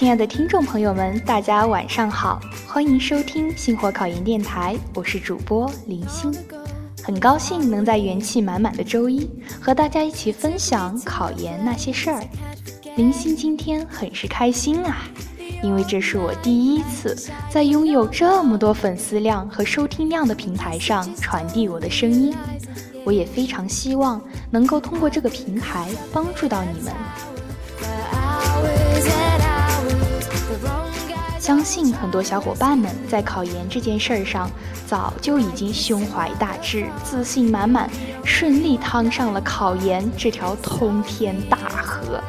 亲爱的听众朋友们，大家晚上好，欢迎收听星火考研电台，我是主播林星，很高兴能在元气满满的周一和大家一起分享考研那些事儿。林星今天很是开心啊，因为这是我第一次在拥有这么多粉丝量和收听量的平台上传递我的声音，我也非常希望能够通过这个平台帮助到你们。相信很多小伙伴们在考研这件事儿上，早就已经胸怀大志、自信满满，顺利趟上了考研这条通天大河。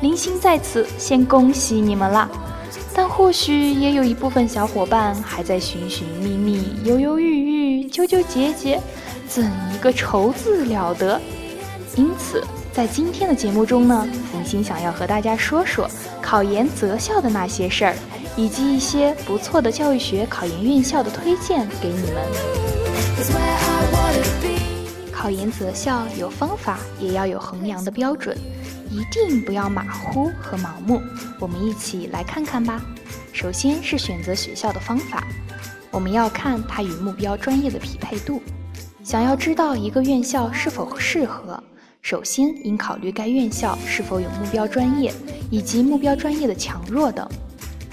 林星在此先恭喜你们啦！但或许也有一部分小伙伴还在寻寻觅觅、犹犹豫豫、纠纠结结，怎一个愁字了得？因此，在今天的节目中呢，林星想要和大家说说考研择校的那些事儿。以及一些不错的教育学考研院校的推荐给你们。考研择校有方法，也要有衡量的标准，一定不要马虎和盲目。我们一起来看看吧。首先是选择学校的方法，我们要看它与目标专业的匹配度。想要知道一个院校是否适合，首先应考虑该院校是否有目标专业，以及目标专业的强弱等。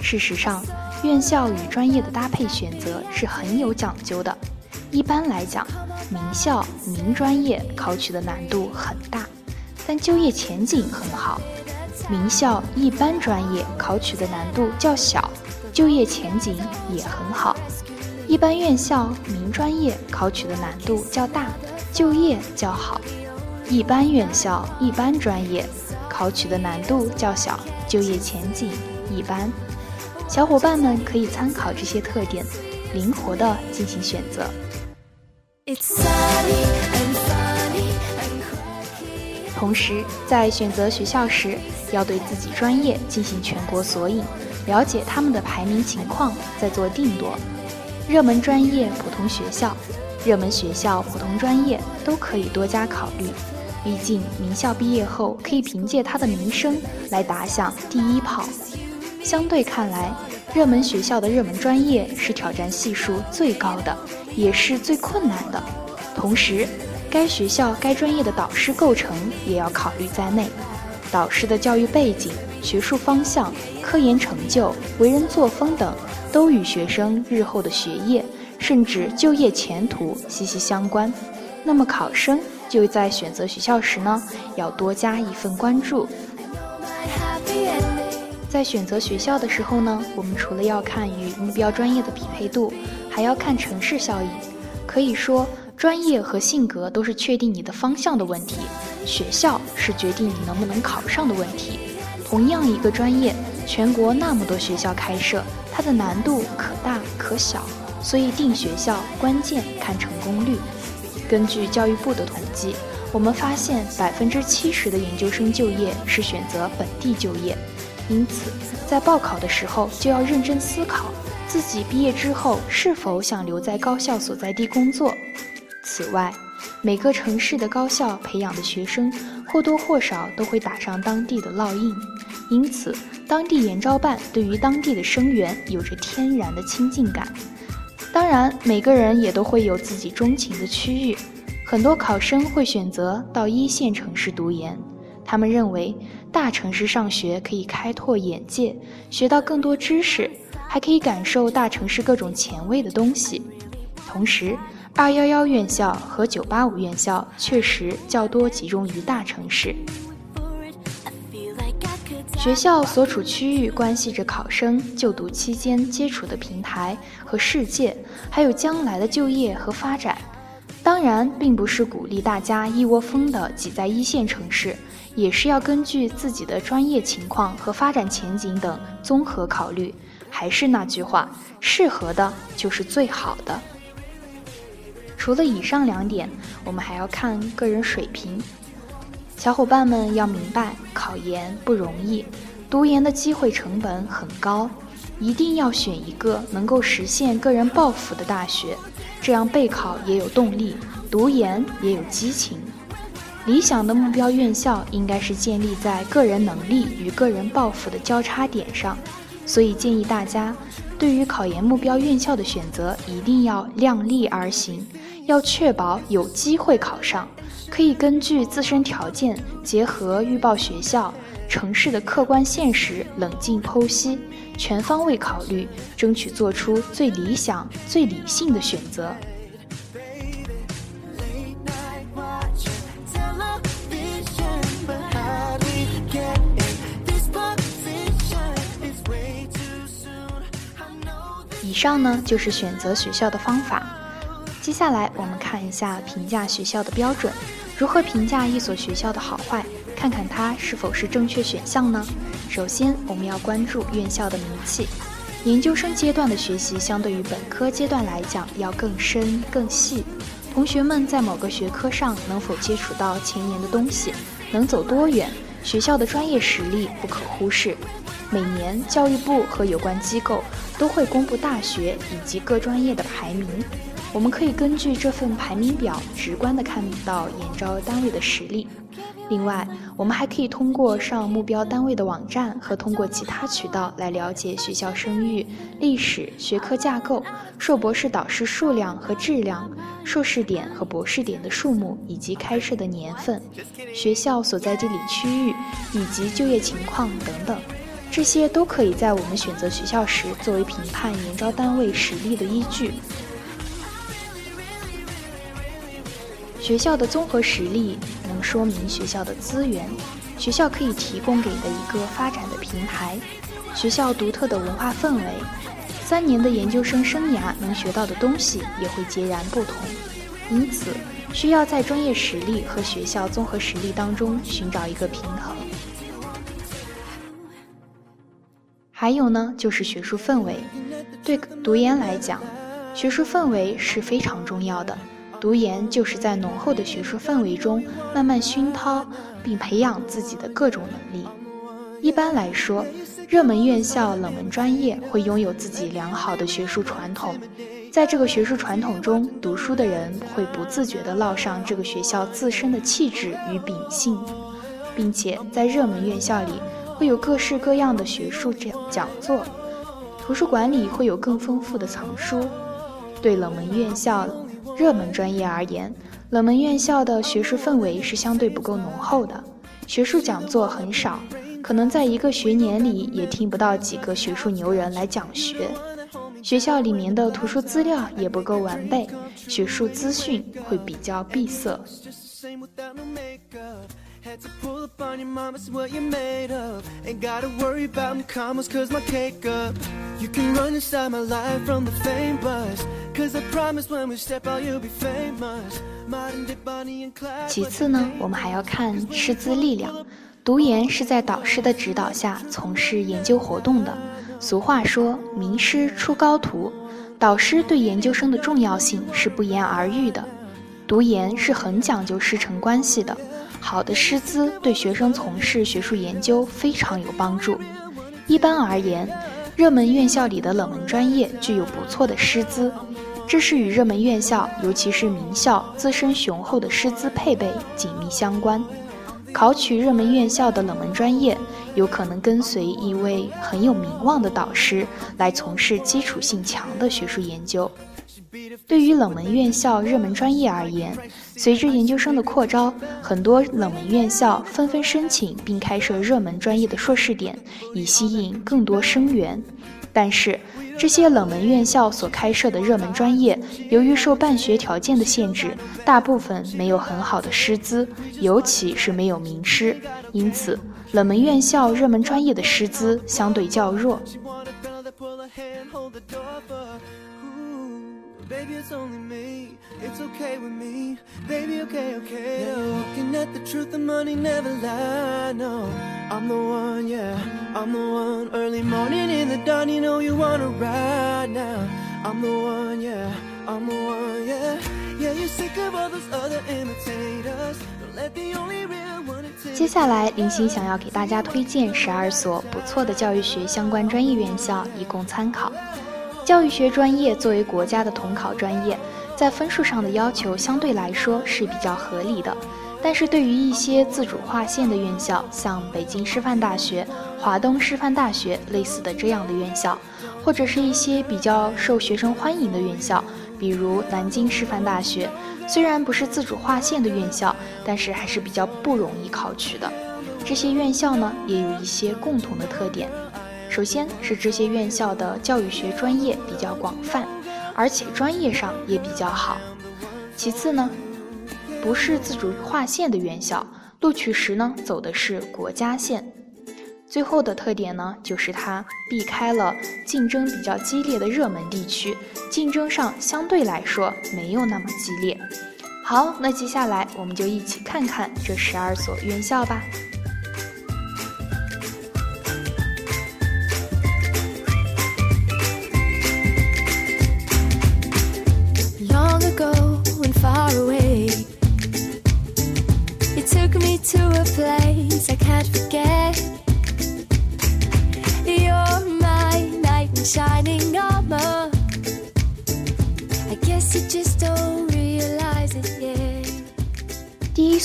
事实上，院校与专业的搭配选择是很有讲究的。一般来讲，名校、名专业考取的难度很大，但就业前景很好；名校、一般专业考取的难度较小，就业前景也很好。一般院校、名专业考取的难度较大，就业较好；一般院校、一般专业考取的难度较小，就业前景一般。小伙伴们可以参考这些特点，灵活的进行选择。同时，在选择学校时，要对自己专业进行全国索引，了解他们的排名情况，再做定夺。热门专业、普通学校、热门学校、普通专业都可以多加考虑。毕竟，名校毕业后可以凭借他的名声来打响第一炮。相对看来，热门学校的热门专业是挑战系数最高的，也是最困难的。同时，该学校该专业的导师构成也要考虑在内，导师的教育背景、学术方向、科研成就、为人作风等，都与学生日后的学业甚至就业前途息息相关。那么，考生就在选择学校时呢，要多加一份关注。在选择学校的时候呢，我们除了要看与目标专业的匹配度，还要看城市效应。可以说，专业和性格都是确定你的方向的问题，学校是决定你能不能考上的问题。同样一个专业，全国那么多学校开设，它的难度可大可小，所以定学校关键看成功率。根据教育部的统计，我们发现百分之七十的研究生就业是选择本地就业。因此，在报考的时候就要认真思考自己毕业之后是否想留在高校所在地工作。此外，每个城市的高校培养的学生或多或少都会打上当地的烙印，因此，当地研招办对于当地的生源有着天然的亲近感。当然，每个人也都会有自己钟情的区域，很多考生会选择到一线城市读研。他们认为，大城市上学可以开拓眼界，学到更多知识，还可以感受大城市各种前卫的东西。同时，211院校和985院校确实较多集中于大城市。学校所处区域关系着考生就读期间接触的平台和世界，还有将来的就业和发展。当然，并不是鼓励大家一窝蜂地挤在一线城市。也是要根据自己的专业情况和发展前景等综合考虑。还是那句话，适合的就是最好的。除了以上两点，我们还要看个人水平。小伙伴们要明白，考研不容易，读研的机会成本很高，一定要选一个能够实现个人抱负的大学，这样备考也有动力，读研也有激情。理想的目标院校应该是建立在个人能力与个人抱负的交叉点上，所以建议大家对于考研目标院校的选择一定要量力而行，要确保有机会考上。可以根据自身条件，结合预报学校、城市的客观现实，冷静剖析，全方位考虑，争取做出最理想、最理性的选择。上呢就是选择学校的方法。接下来我们看一下评价学校的标准。如何评价一所学校的好坏？看看它是否是正确选项呢？首先，我们要关注院校的名气。研究生阶段的学习相对于本科阶段来讲要更深更细。同学们在某个学科上能否接触到前沿的东西，能走多远？学校的专业实力不可忽视。每年教育部和有关机构都会公布大学以及各专业的排名，我们可以根据这份排名表直观地看到研招单位的实力。另外，我们还可以通过上目标单位的网站和通过其他渠道来了解学校声誉、历史、学科架构、硕博士导师数量和质量、硕士点和博士点的数目以及开设的年份、学校所在地理区域以及就业情况等等。这些都可以在我们选择学校时作为评判研招单位实力的依据。学校的综合实力能说明学校的资源，学校可以提供给的一个发展的平台，学校独特的文化氛围，三年的研究生生涯能学到的东西也会截然不同。因此，需要在专业实力和学校综合实力当中寻找一个平衡。还有呢，就是学术氛围。对读研来讲，学术氛围是非常重要的。读研就是在浓厚的学术氛围中，慢慢熏陶并培养自己的各种能力。一般来说，热门院校、冷门专业会拥有自己良好的学术传统，在这个学术传统中读书的人会不自觉地烙上这个学校自身的气质与秉性，并且在热门院校里。会有各式各样的学术讲讲座，图书馆里会有更丰富的藏书。对冷门院校、热门专业而言，冷门院校的学术氛围是相对不够浓厚的，学术讲座很少，可能在一个学年里也听不到几个学术牛人来讲学。学校里面的图书资料也不够完备，学术资讯会比较闭塞。Had to pull up on your mama, see what you're made of. Ain't gotta worry about my commas, cause my cake up. You can run inside my life from the fame bus. Cause I promise when we step out, you'll be famous. 其次呢，我们还要看师资力量。读研是在导师的指导下从事研究活动的。俗话说，名师出高徒，导师对研究生的重要性是不言而喻的。读研是很讲究师承关系的。好的师资对学生从事学术研究非常有帮助。一般而言，热门院校里的冷门专业具有不错的师资，这是与热门院校，尤其是名校自身雄厚的师资配备紧密相关。考取热门院校的冷门专业，有可能跟随一位很有名望的导师来从事基础性强的学术研究。对于冷门院校、热门专业而言，随着研究生的扩招，很多冷门院校纷纷申请并开设热门专业的硕士点，以吸引更多生源。但是，这些冷门院校所开设的热门专业，由于受办学条件的限制，大部分没有很好的师资，尤其是没有名师，因此，冷门院校热门专业的师资相对较弱。Baby, it's only me. It's okay with me. Baby, okay, okay. Yeah, you're looking at the truth, the money never lie. No, I'm the one, yeah. I'm the one. Early morning in the dawn, you know you wanna ride now. I'm the one, yeah. I'm the one, yeah. Yeah, you're sick of all those other imitators. Don't let the only real one. 接下来，林欣想要给大家推荐十二所不错的教育学相关专业院校，以供参考。 教育学专业作为国家的统考专业，在分数上的要求相对来说是比较合理的，但是对于一些自主划线的院校，像北京师范大学、华东师范大学类似的这样的院校，或者是一些比较受学生欢迎的院校，比如南京师范大学，虽然不是自主划线的院校，但是还是比较不容易考取的。这些院校呢，也有一些共同的特点。首先是这些院校的教育学专业比较广泛，而且专业上也比较好。其次呢，不是自主划线的院校，录取时呢走的是国家线。最后的特点呢，就是它避开了竞争比较激烈的热门地区，竞争上相对来说没有那么激烈。好，那接下来我们就一起看看这十二所院校吧。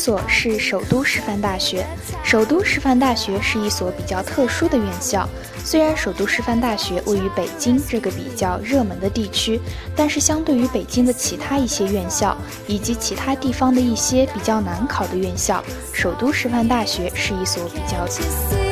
所是首都师范大学。首都师范大学是一所比较特殊的院校。虽然首都师范大学位于北京这个比较热门的地区，但是相对于北京的其他一些院校以及其他地方的一些比较难考的院校，首都师范大学是一所比较。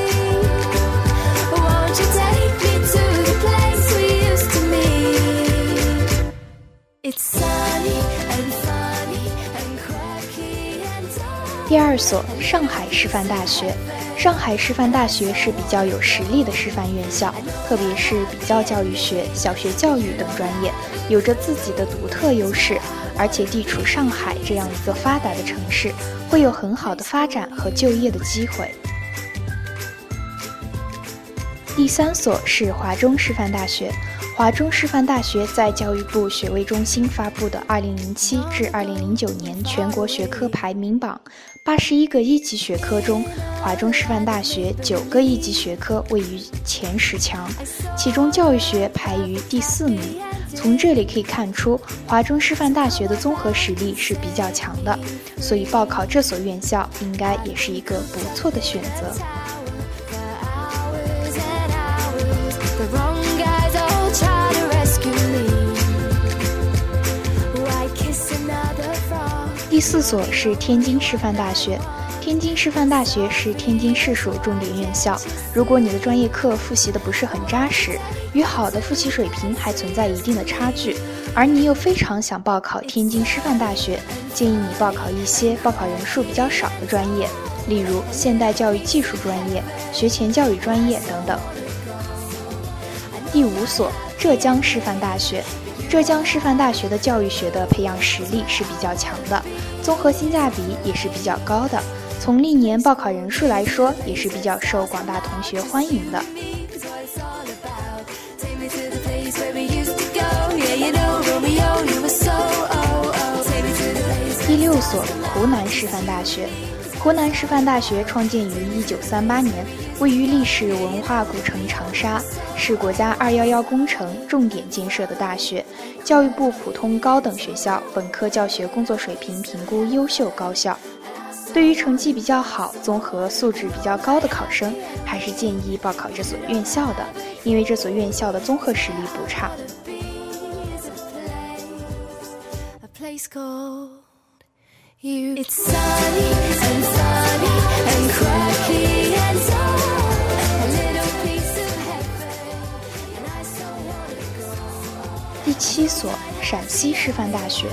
第二所上海师范大学，上海师范大学是比较有实力的师范院校，特别是比较教育学、小学教育等专业，有着自己的独特优势，而且地处上海这样一个发达的城市，会有很好的发展和就业的机会。第三所是华中师范大学。华中师范大学在教育部学位中心发布的2007至2009年全国学科排名榜，八十一个一级学科中，华中师范大学九个一级学科位于前十强，其中教育学排于第四名。从这里可以看出，华中师范大学的综合实力是比较强的，所以报考这所院校应该也是一个不错的选择。第四所是天津师范大学。天津师范大学是天津市属重点院校。如果你的专业课复习的不是很扎实，与好的复习水平还存在一定的差距，而你又非常想报考天津师范大学，建议你报考一些报考人数比较少的专业，例如现代教育技术专业、学前教育专业等等。第五所浙江师范大学。浙江师范大学的教育学的培养实力是比较强的，综合性价比也是比较高的。从历年报考人数来说，也是比较受广大同学欢迎的。第六所，湖南师范大学。湖南师范大学创建于一九三八年，位于历史文化古城长沙，是国家“二幺幺”工程重点建设的大学，教育部普通高等学校，本科教学工作水平评估优秀高校。对于成绩比较好、综合素质比较高的考生，还是建议报考这所院校的，因为这所院校的综合实力不差。第七所，陕西师范大学。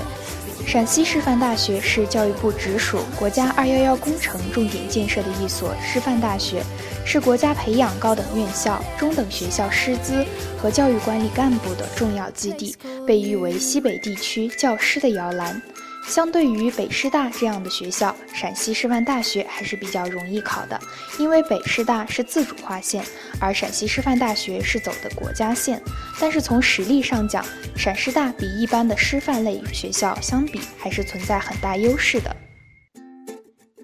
陕西师范大学是教育部直属国家“二幺幺”工程重点建设的一所师范大学，是国家培养高等院校、中等学校师资和教育管理干部的重要基地，被誉为西北地区教师的摇篮。相对于北师大这样的学校，陕西师范大学还是比较容易考的，因为北师大是自主划线，而陕西师范大学是走的国家线。但是从实力上讲，陕师大比一般的师范类学校相比，还是存在很大优势的。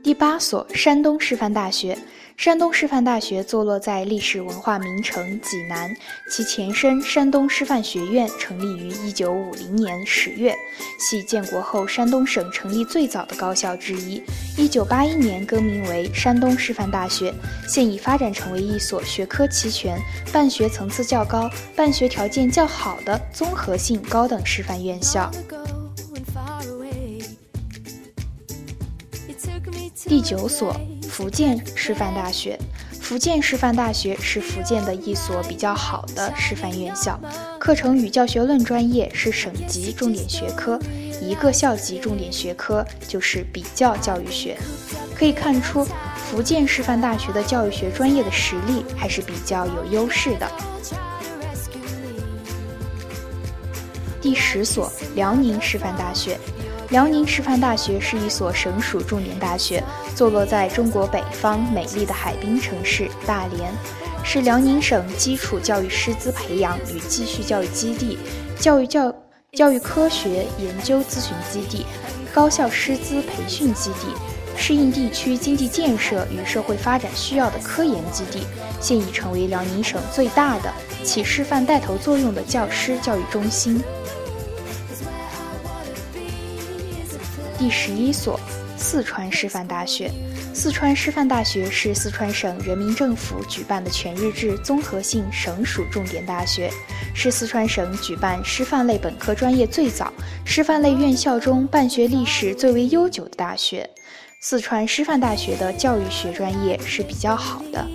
第八所，山东师范大学。山东师范大学坐落在历史文化名城济南，其前身山东师范学院成立于一九五零年十月，系建国后山东省成立最早的高校之一。一九八一年更名为山东师范大学，现已发展成为一所学科齐全、办学层次较高、办学条件较好的综合性高等师范院校。第九所。福建师范大学，福建师范大学是福建的一所比较好的师范院校，课程与教学论专业是省级重点学科，一个校级重点学科就是比较教育学。可以看出，福建师范大学的教育学专业的实力还是比较有优势的。第十所，辽宁师范大学。辽宁师范大学是一所省属重点大学，坐落在中国北方美丽的海滨城市大连，是辽宁省基础教育师资培养与继续教育基地、教育教教育科学研究咨询基地、高校师资培训基地，适应地区经济建设与社会发展需要的科研基地，现已成为辽宁省最大的起示范带头作用的教师教育中心。第十一所，四川师范大学。四川师范大学是四川省人民政府举办的全日制综合性省属重点大学，是四川省举办师范类本科专业最早、师范类院校中办学历史最为悠久的大学。四川师范大学的教育学专业是比较好的。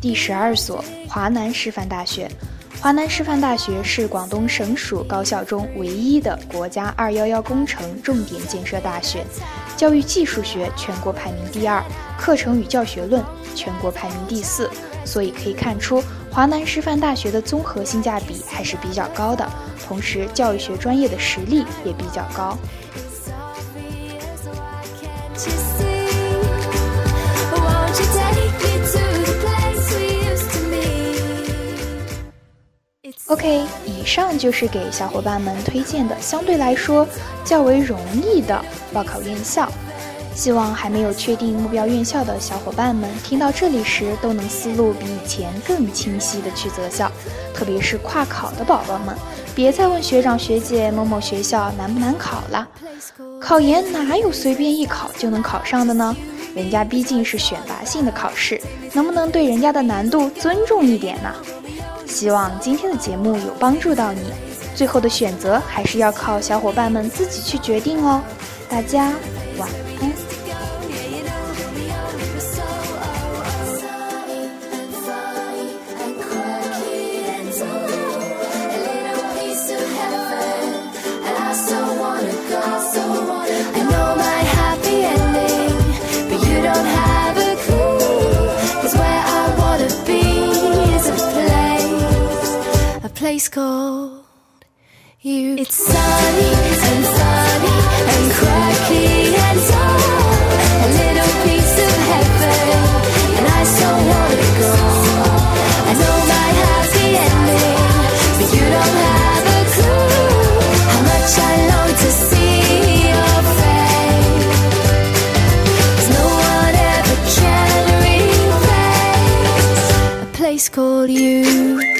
第十二所，华南师范大学。华南师范大学是广东省属高校中唯一的国家“二幺幺”工程重点建设大学，教育技术学全国排名第二，课程与教学论全国排名第四，所以可以看出华南师范大学的综合性价比还是比较高的，同时教育学专业的实力也比较高。OK，以上就是给小伙伴们推荐的相对来说较为容易的报考院校。希望还没有确定目标院校的小伙伴们听到这里时，都能思路比以前更清晰的去择校。特别是跨考的宝宝们，别再问学长学姐某某学校难不难考了。考研哪有随便一考就能考上的呢？人家毕竟是选拔性的考试，能不能对人家的难度尊重一点呢？希望今天的节目有帮助到你，最后的选择还是要靠小伙伴们自己去决定哦。大家晚安安。place called you. It's sunny and funny and quirky and dull. A little piece of heaven, and I so wanna go. I know my happy ending, but you don't have a clue how much I long to see your face. No one ever can replace a place called you.